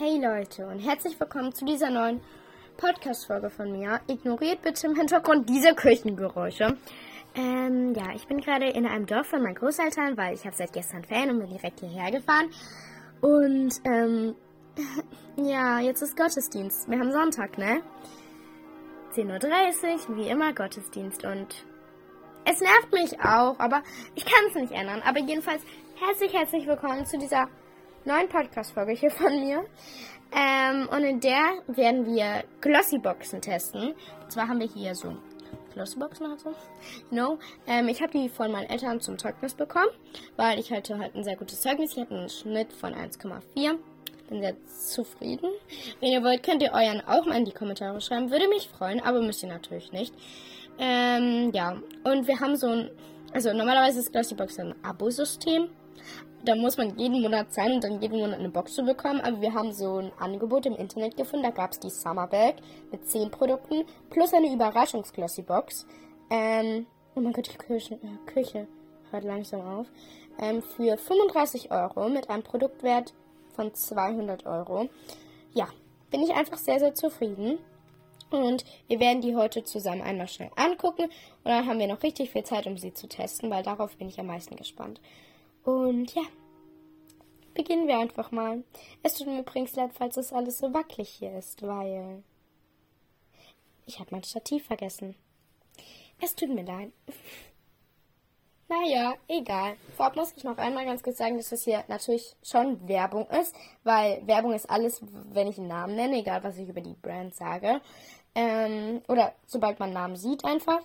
Hey Leute und herzlich willkommen zu dieser neuen Podcast-Folge von mir. Ignoriert bitte im Hintergrund diese Küchengeräusche. Ähm, ja, ich bin gerade in einem Dorf von meinen Großeltern, weil ich habe seit gestern Ferien und bin direkt hierher gefahren. Und, ähm, ja, jetzt ist Gottesdienst. Wir haben Sonntag, ne? 10.30 Uhr, wie immer Gottesdienst und es nervt mich auch, aber ich kann es nicht ändern. Aber jedenfalls herzlich, herzlich willkommen zu dieser neuen Podcast-Folge hier von mir. Ähm, und in der werden wir Glossy-Boxen testen. Und zwar haben wir hier so Glossy-Boxen also. You know? Ähm, ich habe die von meinen Eltern zum Zeugnis bekommen, weil ich hatte halt ein sehr gutes Zeugnis. Ich hatte einen Schnitt von 1,4. Bin sehr zufrieden. Wenn ihr wollt, könnt ihr euren auch mal in die Kommentare schreiben. Würde mich freuen, aber müsst ihr natürlich nicht. Ähm, ja. Und wir haben so ein, also normalerweise ist Glossybox ein Abo-System da muss man jeden Monat zahlen und dann jeden Monat eine Box zu bekommen. Aber wir haben so ein Angebot im Internet gefunden. Da gab es die Summer Bag mit 10 Produkten plus eine Überraschungsglossy-Box. Ähm, oh mein Gott, die Küche, äh, Küche hört langsam auf. Ähm, für 35 Euro mit einem Produktwert von 200 Euro. Ja, bin ich einfach sehr, sehr zufrieden. Und wir werden die heute zusammen einmal schnell angucken. Und dann haben wir noch richtig viel Zeit, um sie zu testen, weil darauf bin ich am meisten gespannt. Und ja, beginnen wir einfach mal. Es tut mir übrigens leid, falls das alles so wackelig hier ist, weil ich habe mein Stativ vergessen. Es tut mir leid. Naja, egal. Vorab muss ich noch einmal ganz kurz sagen, dass das hier natürlich schon Werbung ist, weil Werbung ist alles, wenn ich einen Namen nenne, egal was ich über die Brand sage. Ähm, oder sobald man Namen sieht einfach.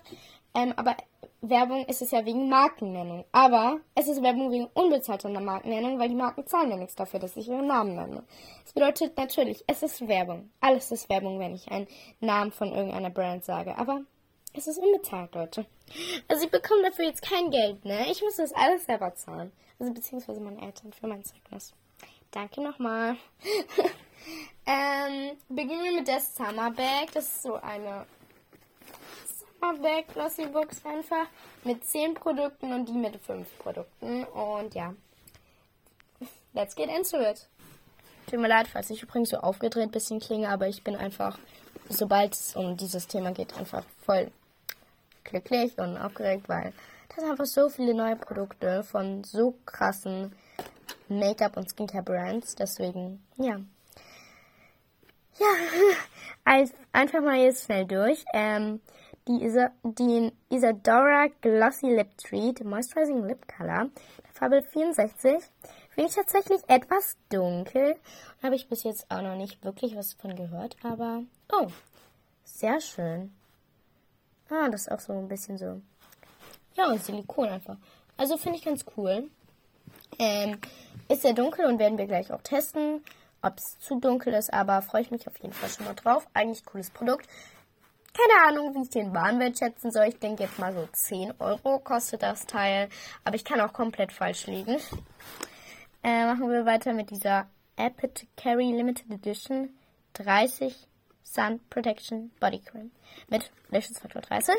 Ähm, aber Werbung ist es ja wegen Markennennung. Aber es ist Werbung wegen unbezahlter Markennennung, weil die Marken zahlen ja nichts dafür, dass ich ihren Namen nenne. Das bedeutet natürlich, es ist Werbung. Alles ist Werbung, wenn ich einen Namen von irgendeiner Brand sage. Aber es ist unbezahlt, Leute. Also ich bekomme dafür jetzt kein Geld, ne? Ich muss das alles selber zahlen. Also beziehungsweise meine Eltern für mein Zeugnis. Danke nochmal. ähm, beginnen wir mit der Summer Bag. Das ist so eine Bag Glossy Box einfach mit 10 Produkten und die mit 5 Produkten. Und ja, let's get into it. Tut mir leid, falls ich übrigens so aufgedreht bisschen klinge, aber ich bin einfach, sobald es um dieses Thema geht, einfach voll glücklich und aufgeregt, weil das einfach so viele neue Produkte von so krassen Make-up- und Skincare-Brands. Deswegen, ja. Ja, einfach mal jetzt schnell durch. Ähm, die, Isa, die Isadora Glossy Lip Treat Moisturizing Lip Color, Farbe 64, finde ich tatsächlich etwas dunkel. Habe ich bis jetzt auch noch nicht wirklich was von gehört, aber oh, sehr schön. Ah, das ist auch so ein bisschen so, ja, Silikon einfach. Also finde ich ganz cool. Ähm, ist sehr dunkel und werden wir gleich auch testen, ob es zu dunkel ist, aber freue ich mich auf jeden Fall schon mal drauf. Eigentlich cooles Produkt. Keine Ahnung, wie ich den Warenwert schätzen soll. Ich denke jetzt mal so 10 Euro kostet das Teil. Aber ich kann auch komplett falsch liegen. Äh, machen wir weiter mit dieser Carry Limited Edition 30 Sun Protection Body Cream mit Lichtsfaktor 30.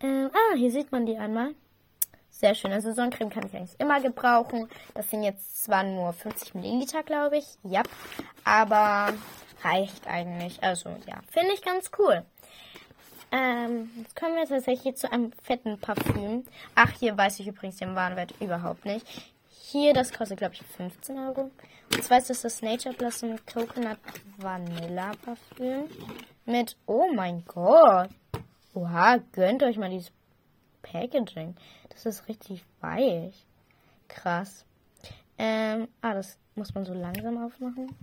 Ähm, ah, hier sieht man die einmal. Sehr schön. Also Sonnencreme kann ich eigentlich immer gebrauchen. Das sind jetzt zwar nur 50 Milliliter, glaube ich. Ja. Aber reicht eigentlich. Also ja, finde ich ganz cool. Ähm, jetzt kommen wir tatsächlich zu einem fetten Parfüm. Ach, hier weiß ich übrigens den Warenwert überhaupt nicht. Hier, das kostet, glaube ich, 15 Euro. Und zwar ist das das Nature Blossom Coconut Vanilla Parfüm. Mit, oh mein Gott. Oha, gönnt euch mal dieses Packaging. Das ist richtig weich. Krass. Ähm, ah, das muss man so langsam aufmachen.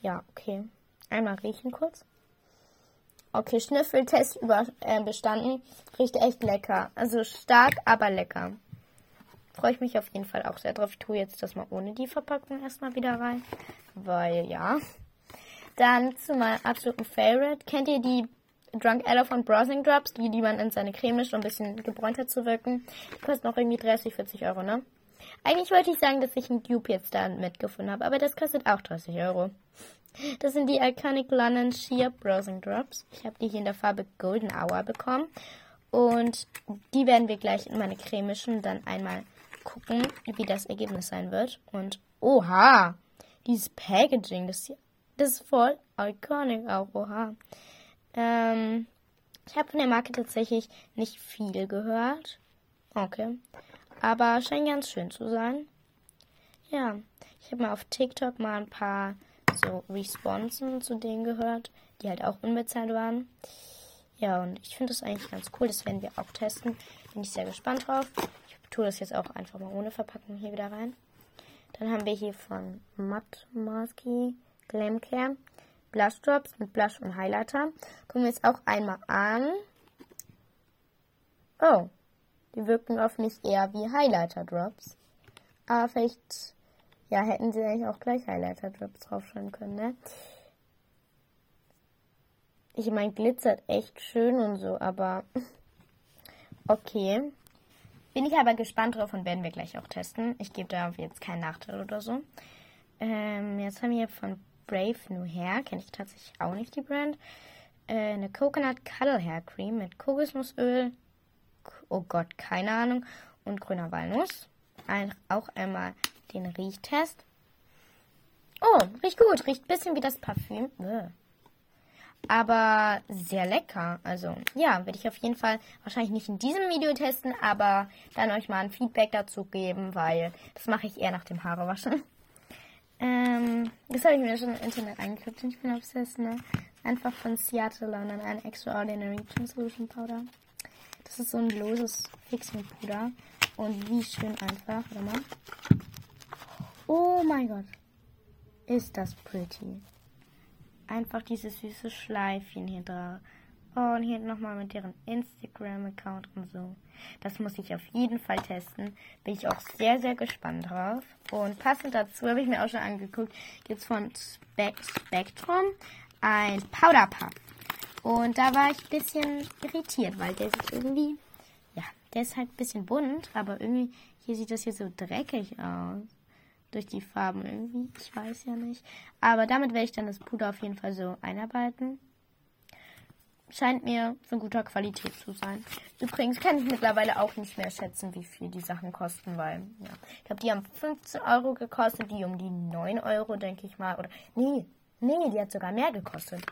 Ja, okay. Einmal riechen kurz. Okay, Schnüffeltest über, äh, bestanden. Riecht echt lecker. Also stark, aber lecker. Freue ich mich auf jeden Fall auch sehr drauf. Ich tue jetzt das mal ohne die Verpackung erstmal wieder rein. Weil, ja. Dann zu meinem absoluten Favorite. Kennt ihr die Drunk Elephant Browsing Drops? Die, die man in seine Creme mischt, um ein bisschen gebräunter zu wirken. Die kosten auch irgendwie 30, 40 Euro, ne? Eigentlich wollte ich sagen, dass ich einen Dupe jetzt da mitgefunden habe, aber das kostet auch 30 Euro. Das sind die Iconic London Sheer Browsing Drops. Ich habe die hier in der Farbe Golden Hour bekommen. Und die werden wir gleich in meine Creme mischen dann einmal gucken, wie das Ergebnis sein wird. Und oha! Dieses Packaging, das, das ist voll iconic auch, oha. Ähm, ich habe von der Marke tatsächlich nicht viel gehört. Okay. Aber scheint ganz schön zu sein. Ja, ich habe mal auf TikTok mal ein paar so Responsen zu denen gehört, die halt auch unbezahlt waren. Ja, und ich finde das eigentlich ganz cool. Das werden wir auch testen. Bin ich sehr gespannt drauf. Ich tue das jetzt auch einfach mal ohne Verpackung hier wieder rein. Dann haben wir hier von Matt Maski Glam Care Blush Drops mit Blush und Highlighter. Gucken wir jetzt auch einmal an. Oh, die wirken auf mich eher wie Highlighter Drops. Aber vielleicht, ja, hätten sie eigentlich auch gleich Highlighter Drops draufschreiben können, ne? Ich meine, glitzert echt schön und so, aber okay. Bin ich aber gespannt drauf und werden wir gleich auch testen. Ich gebe da jetzt keinen Nachteil oder so. Ähm, jetzt haben wir von Brave New Hair, kenne ich tatsächlich auch nicht die Brand, äh, eine Coconut Cuddle Hair Cream mit Kokosnussöl, oh Gott, keine Ahnung, und grüner Walnuss. Ein, auch einmal den Riechtest. Oh, riecht gut, riecht ein bisschen wie das Parfüm. Aber sehr lecker. Also ja, werde ich auf jeden Fall wahrscheinlich nicht in diesem Video testen, aber dann euch mal ein Feedback dazu geben, weil das mache ich eher nach dem Haarewaschen. Ähm, das habe ich mir schon im Internet angeguckt und ich bin obsessed, ne? Einfach von Seattle London ein Extraordinary Translution Powder. Das ist so ein loses Fixing-Puder. Und wie schön einfach. Warte mal. Oh mein Gott. Ist das pretty. Einfach dieses süße Schleifchen hier drauf. Oh, und hier nochmal mit deren Instagram-Account und so. Das muss ich auf jeden Fall testen. Bin ich auch sehr, sehr gespannt drauf. Und passend dazu habe ich mir auch schon angeguckt, gibt es von Spectrum ein Powder Puff. Und da war ich ein bisschen irritiert, weil der sieht irgendwie, ja, der ist halt ein bisschen bunt, aber irgendwie, hier sieht das hier so dreckig aus. Durch die Farben irgendwie, ich weiß ja nicht. Aber damit werde ich dann das Puder auf jeden Fall so einarbeiten scheint mir von guter Qualität zu sein. Übrigens kann ich mittlerweile auch nicht mehr schätzen, wie viel die Sachen kosten, weil, ja, ich glaube, die haben 15 Euro gekostet, die um die 9 Euro, denke ich mal. Oder, nee, nee, die hat sogar mehr gekostet.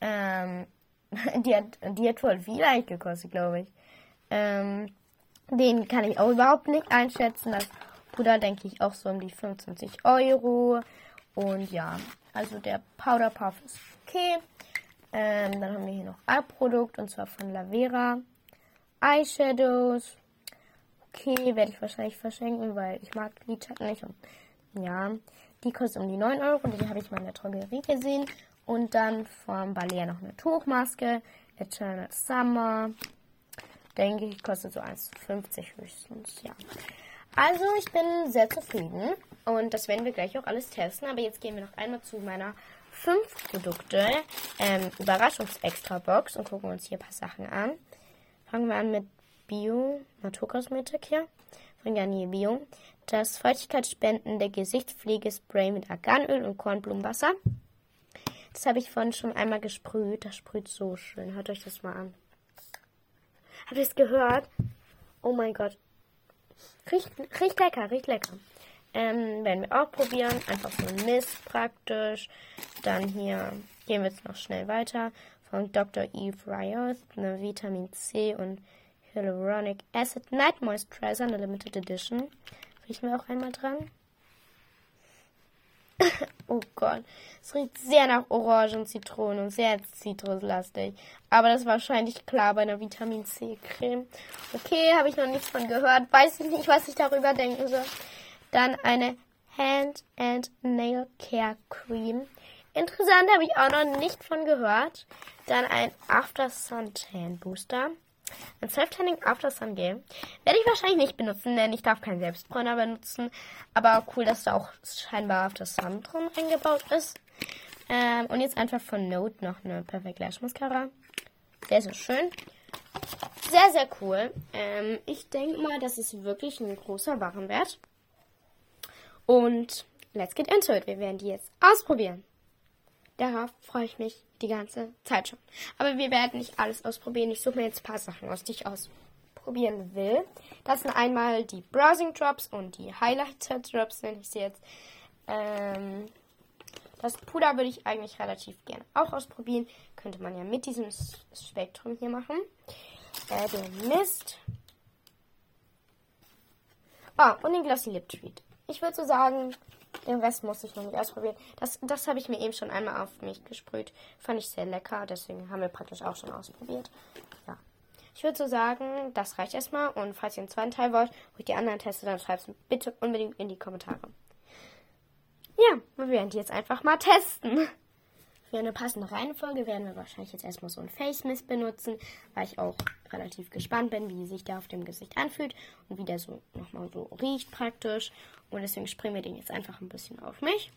Ähm, die hat, die hat wohl viel gekostet, glaube ich. Ähm, den kann ich auch überhaupt nicht einschätzen. Das Puder denke ich auch so um die 25 Euro. Und ja, also der Powder Puff ist okay. Ähm, dann haben wir hier noch ein Produkt und zwar von Lavera. Eyeshadows. Okay, werde ich wahrscheinlich verschenken, weil ich mag Lidschatten nicht. Und ja, die kostet um die 9 Euro. Die habe ich mal in der Drogerie gesehen. Und dann von Balea noch eine Tuchmaske. Eternal Summer. Denke ich, kostet so 1,50 höchstens. Ja. Also, ich bin sehr zufrieden. Und das werden wir gleich auch alles testen. Aber jetzt gehen wir noch einmal zu meiner fünf Produkte ähm, Überraschungsextra-Box und gucken uns hier ein paar Sachen an. Fangen wir an mit Bio Naturkosmetik hier von Garnier Bio. Das feuchtigkeitsspendende Gesichtspflegespray mit Arganöl und Kornblumenwasser. Das habe ich vorhin schon einmal gesprüht. Das sprüht so schön. Hört euch das mal an. Habt ihr es gehört? Oh mein Gott. Riecht, riecht lecker, riecht lecker. Ähm, werden wir auch probieren. Einfach so ein Mist praktisch. Dann hier gehen wir jetzt noch schnell weiter. Von Dr. Eve Riot, eine Vitamin C und Hyaluronic Acid Night Moisturizer, eine Limited Edition. Riechen wir auch einmal dran. oh Gott, es riecht sehr nach Orange und Zitrone und sehr zitruslastig. Aber das ist wahrscheinlich klar bei einer Vitamin C Creme. Okay, habe ich noch nichts von gehört. Weiß ich nicht, was ich darüber denken soll. Dann eine Hand and Nail Care Cream. Interessant, habe ich auch noch nicht von gehört. Dann ein After Sun Tan Booster. Ein Self-Tanning After Sun Gel. Werde ich wahrscheinlich nicht benutzen, denn ich darf keinen Selbstbräuner benutzen. Aber cool, dass da auch scheinbar After Sun drin eingebaut ist. Ähm, und jetzt einfach von Note noch eine Perfect Lash Mascara. Sehr, sehr schön. Sehr, sehr cool. Ähm, ich denke mal, das ist wirklich ein großer Warenwert. Und let's get into it. Wir werden die jetzt ausprobieren. Darauf freue ich mich die ganze Zeit schon. Aber wir werden nicht alles ausprobieren. Ich suche mir jetzt ein paar Sachen aus, die ich ausprobieren will. Das sind einmal die Browsing Drops und die Highlighter Drops, nenne ich sie jetzt. Ähm, Das Puder würde ich eigentlich relativ gerne auch ausprobieren. Könnte man ja mit diesem Spektrum hier machen. Äh, den Mist. Ah, und den Glossy Lip Treat. Ich würde so sagen, den Rest muss ich noch nicht ausprobieren. Das, das habe ich mir eben schon einmal auf mich gesprüht. Fand ich sehr lecker, deswegen haben wir praktisch auch schon ausprobiert. Ja. Ich würde so sagen, das reicht erstmal. Und falls ihr einen zweiten Teil wollt, wo ich die anderen teste, dann schreibt es bitte unbedingt in die Kommentare. Ja, wir werden die jetzt einfach mal testen. Für eine passende Reihenfolge werden wir wahrscheinlich jetzt erstmal so ein Face Mist benutzen, weil ich auch relativ gespannt bin, wie sich der auf dem Gesicht anfühlt und wie der so nochmal so riecht praktisch. Und deswegen springen wir den jetzt einfach ein bisschen auf mich.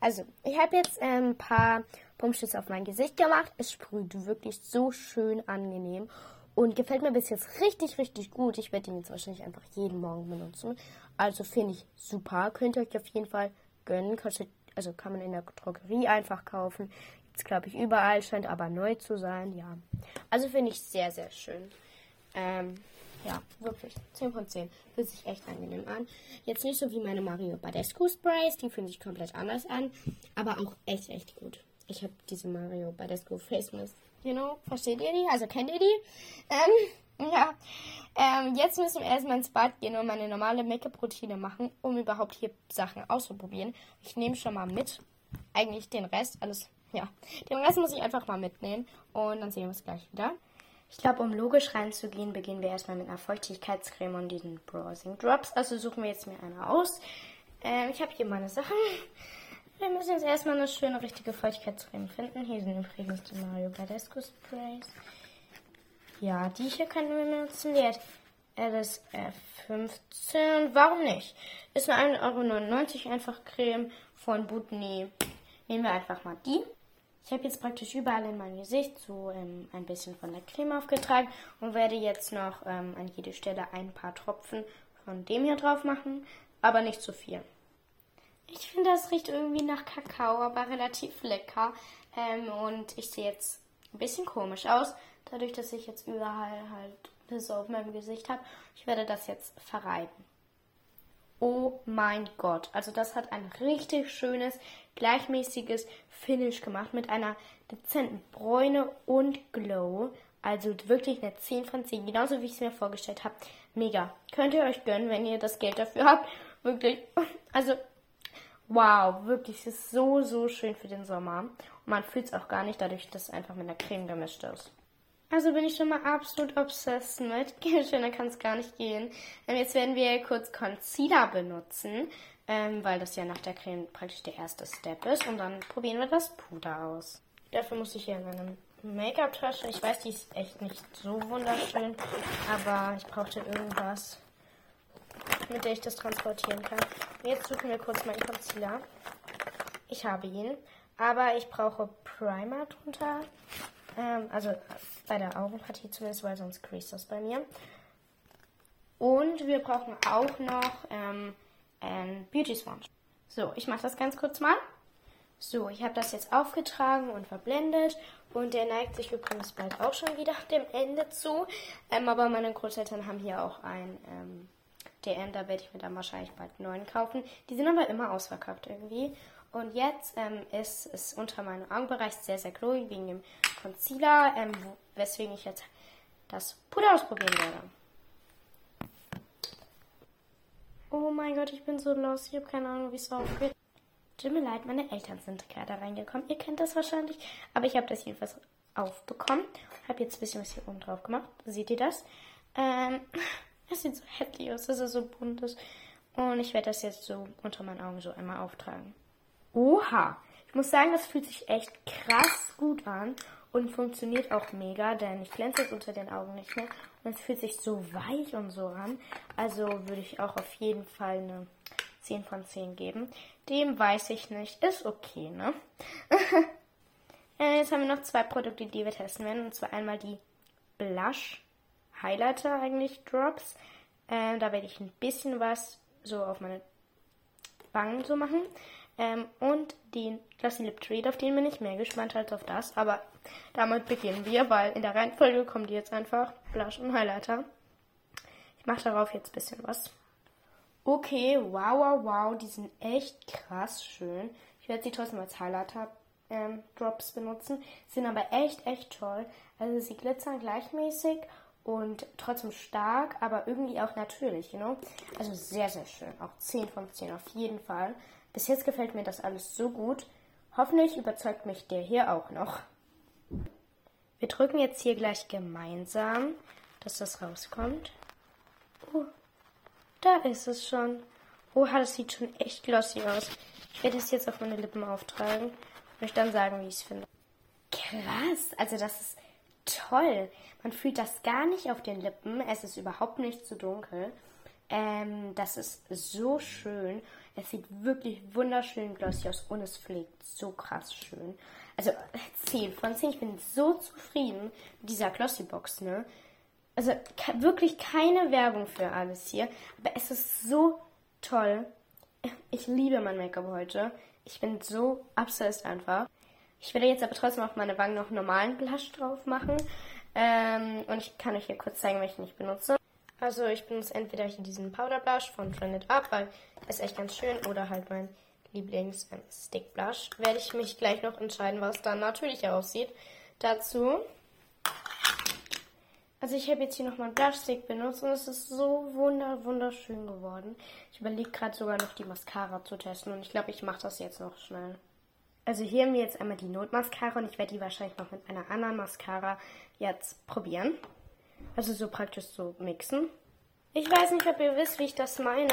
Also, ich habe jetzt ähm, ein paar Pumpschüsse auf mein Gesicht gemacht. Es sprüht wirklich so schön angenehm und gefällt mir bis jetzt richtig, richtig gut. Ich werde den jetzt wahrscheinlich einfach jeden Morgen benutzen. Also finde ich super. Könnt ihr euch auf jeden Fall gönnen. Kostet also kann man in der Drogerie einfach kaufen. Jetzt glaube ich überall, scheint aber neu zu sein, ja. Also finde ich sehr, sehr schön. Ähm, ja, wirklich. 10 von 10. Fühlt sich echt angenehm an. Jetzt nicht so wie meine Mario Badescu Sprays, die fühlen sich komplett anders an, aber auch echt, echt gut. Ich habe diese Mario Badescu Face Mist. You know, versteht ihr die? Also kennt ihr die? Ähm, ja, ähm, jetzt müssen wir erstmal ins Bad gehen und meine normale Make-up-Routine machen, um überhaupt hier Sachen auszuprobieren. Ich nehme schon mal mit. Eigentlich den Rest, alles, ja. Den Rest muss ich einfach mal mitnehmen und dann sehen wir uns gleich wieder. Ich glaube, um logisch reinzugehen, beginnen wir erstmal mit einer Feuchtigkeitscreme und diesen Browsing Drops. Also suchen wir jetzt mir eine aus. Ähm, ich habe hier meine Sachen. Wir müssen jetzt erstmal eine schöne, richtige Feuchtigkeitscreme finden. Hier sind übrigens die Mario Badescu Sprays. Ja, die hier können wir benutzen. Die hat LSF15. Warum nicht? Ist nur 1,99 Euro einfach Creme von Butni. Nehmen wir einfach mal die. Ich habe jetzt praktisch überall in meinem Gesicht so ähm, ein bisschen von der Creme aufgetragen und werde jetzt noch ähm, an jede Stelle ein paar Tropfen von dem hier drauf machen, aber nicht zu viel. Ich finde, das riecht irgendwie nach Kakao, aber relativ lecker. Ähm, und ich sehe jetzt ein bisschen komisch aus. Dadurch, dass ich jetzt überall halt das auf meinem Gesicht habe. Ich werde das jetzt verreiben. Oh mein Gott. Also das hat ein richtig schönes, gleichmäßiges Finish gemacht mit einer dezenten Bräune und Glow. Also wirklich eine 10 von 10. Genauso wie ich es mir vorgestellt habe. Mega. Könnt ihr euch gönnen, wenn ihr das Geld dafür habt. Wirklich. Also, wow. Wirklich. Es ist so, so schön für den Sommer. Und man fühlt es auch gar nicht, dadurch, dass es einfach mit einer Creme gemischt ist. Also bin ich schon mal absolut obsessed mit. Schöner kann es gar nicht gehen. Ähm, jetzt werden wir kurz Concealer benutzen, ähm, weil das ja nach der Creme praktisch der erste Step ist. Und dann probieren wir das Puder aus. Dafür muss ich hier in eine Make-up-Tasche. Ich weiß, die ist echt nicht so wunderschön, aber ich brauchte irgendwas, mit der ich das transportieren kann. Jetzt suchen wir kurz meinen Concealer. Ich habe ihn, aber ich brauche Primer drunter. Ähm, also bei der Augenpartie zumindest, weil sonst crease das bei mir. Und wir brauchen auch noch ähm, ein Beauty Sponge. So, ich mache das ganz kurz mal. So, ich habe das jetzt aufgetragen und verblendet und der neigt sich übrigens bald auch schon wieder dem Ende zu. Ähm, aber meine Großeltern haben hier auch ein ähm, DM, da werde ich mir dann wahrscheinlich bald einen neuen kaufen. Die sind aber immer ausverkauft irgendwie. Und jetzt ähm, ist es unter meinem Augenbereich sehr, sehr glowing wegen dem Concealer, ähm, weswegen ich jetzt das Puder ausprobieren werde. Oh mein Gott, ich bin so los. Ich habe keine Ahnung, wie es aufgeht. Tut mir leid, meine Eltern sind gerade reingekommen. Ihr kennt das wahrscheinlich. Aber ich habe das jedenfalls aufbekommen. Habe jetzt ein bisschen was hier oben drauf gemacht. Seht ihr das? Ähm, es sieht so hässlich aus, dass es so bunt ist. Und ich werde das jetzt so unter meinen Augen so einmal auftragen. Oha. Ich muss sagen, das fühlt sich echt krass gut an und funktioniert auch mega, denn ich glänze jetzt unter den Augen nicht mehr und es fühlt sich so weich und so an. Also würde ich auch auf jeden Fall eine 10 von 10 geben. Dem weiß ich nicht. Ist okay, ne? Äh, jetzt haben wir noch zwei Produkte, die wir testen werden. Und zwar einmal die Blush Highlighter eigentlich Drops. Äh, da werde ich ein bisschen was so auf meine Wangen so machen. Ähm, und den Glossy Lip Treat, auf den bin ich mehr gespannt als auf das. Aber damit beginnen wir, weil in der Reihenfolge kommen die jetzt einfach Blush und Highlighter. Ich mache darauf jetzt ein bisschen was. Okay, wow, wow, wow, die sind echt krass schön. Ich werde sie trotzdem als Highlight ähm, Drops benutzen. Sind aber echt, echt toll. Also sie glitzern gleichmäßig und trotzdem stark, aber irgendwie auch natürlich, you know? Also sehr, sehr schön. Auch 10 von 10 auf jeden Fall. Bis jetzt gefällt mir das alles so gut. Hoffentlich überzeugt mich der hier auch noch. Wir drücken jetzt hier gleich gemeinsam, dass das rauskommt. Oh, da ist es schon. Oha, das sieht schon echt glossy aus. Ich werde es jetzt auf meine Lippen auftragen und euch dann sagen, wie ich es finde. Krass, also das ist toll. Man fühlt das gar nicht auf den Lippen. Es ist überhaupt nicht zu dunkel. Ähm, das ist so schön. Es sieht wirklich wunderschön glossy aus und es pflegt so krass schön. Also 10 von 10. Ich bin so zufrieden mit dieser Glossy-Box, ne? Also wirklich keine Werbung für alles hier. Aber es ist so toll. Ich liebe mein Make-up heute. Ich bin so obsessed einfach. Ich werde jetzt aber trotzdem auf meine Wangen noch normalen Blush drauf machen. Ähm, und ich kann euch hier kurz zeigen, welchen ich benutze. Also ich benutze entweder hier diesen Powder Blush von Trended Up, weil er ist echt ganz schön, oder halt mein Lieblings ähm, Stick Blush. Werde ich mich gleich noch entscheiden, was dann natürlich aussieht. Dazu also ich habe jetzt hier nochmal einen Blushstick benutzt und es ist so wunder wunderschön geworden. Ich überlege gerade sogar noch die Mascara zu testen und ich glaube, ich mache das jetzt noch schnell. Also hier haben wir jetzt einmal die Notmascara und ich werde die wahrscheinlich noch mit einer anderen Mascara jetzt probieren. Also so praktisch so mixen. Ich weiß nicht, ob ihr wisst, wie ich das meine.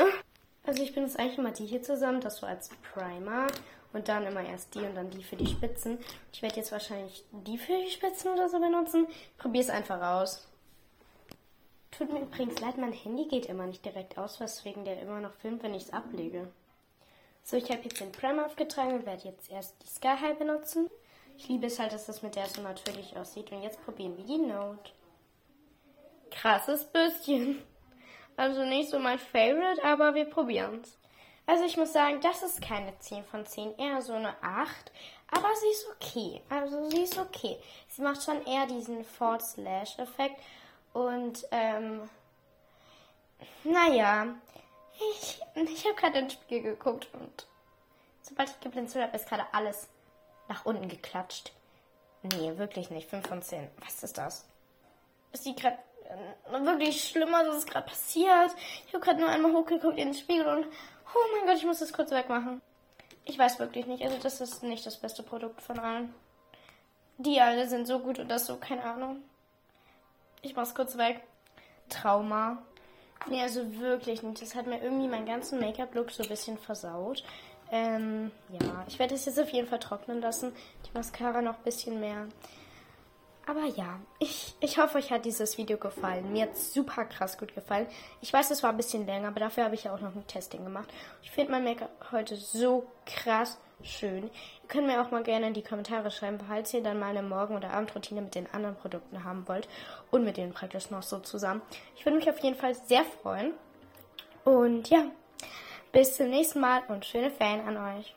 Also ich benutze eigentlich immer die hier zusammen, das so als Primer. Und dann immer erst die und dann die für die Spitzen. Ich werde jetzt wahrscheinlich die für die Spitzen oder so benutzen. Probiere es einfach aus. Tut mir übrigens leid, mein Handy geht immer nicht direkt aus, weswegen der immer noch filmt, wenn ich es ablege. So, ich habe jetzt den Primer aufgetragen und werde jetzt erst die Sky High benutzen. Ich liebe es halt, dass das mit der so natürlich aussieht. Und jetzt probieren wir die Note. Krasses Büsschen. Also nicht so mein Favorite, aber wir probieren es. Also ich muss sagen, das ist keine 10 von 10, eher so eine 8. Aber sie ist okay. Also sie ist okay. Sie macht schon eher diesen Ford Slash Effekt. Und ähm, naja, ich, ich habe gerade ein Spiel geguckt und sobald ich geblinzelt habe, ist gerade alles nach unten geklatscht. Nee, wirklich nicht. 5 von 10. Was ist das? Es sieht gerade wirklich schlimmer, was ist gerade passiert. Ich habe gerade nur einmal hochgeguckt in den Spiegel und oh mein Gott, ich muss das kurz wegmachen. Ich weiß wirklich nicht. Also das ist nicht das beste Produkt von allen. Die alle sind so gut und das so, keine Ahnung. Ich mach's kurz weg. Trauma. Nee, also wirklich nicht. Das hat mir irgendwie meinen ganzen Make-up-Look so ein bisschen versaut. Ähm, ja, ich werde es jetzt auf jeden Fall trocknen lassen. Die Mascara noch ein bisschen mehr. Aber ja, ich, ich hoffe, euch hat dieses Video gefallen. Mir hat es super krass gut gefallen. Ich weiß, es war ein bisschen länger, aber dafür habe ich ja auch noch ein Testing gemacht. Ich finde mein Make-up heute so krass schön. Ihr könnt mir auch mal gerne in die Kommentare schreiben, falls ihr dann mal eine Morgen- oder Abendroutine mit den anderen Produkten haben wollt und mit denen praktisch noch so zusammen. Ich würde mich auf jeden Fall sehr freuen. Und ja, bis zum nächsten Mal und schöne Ferien an euch.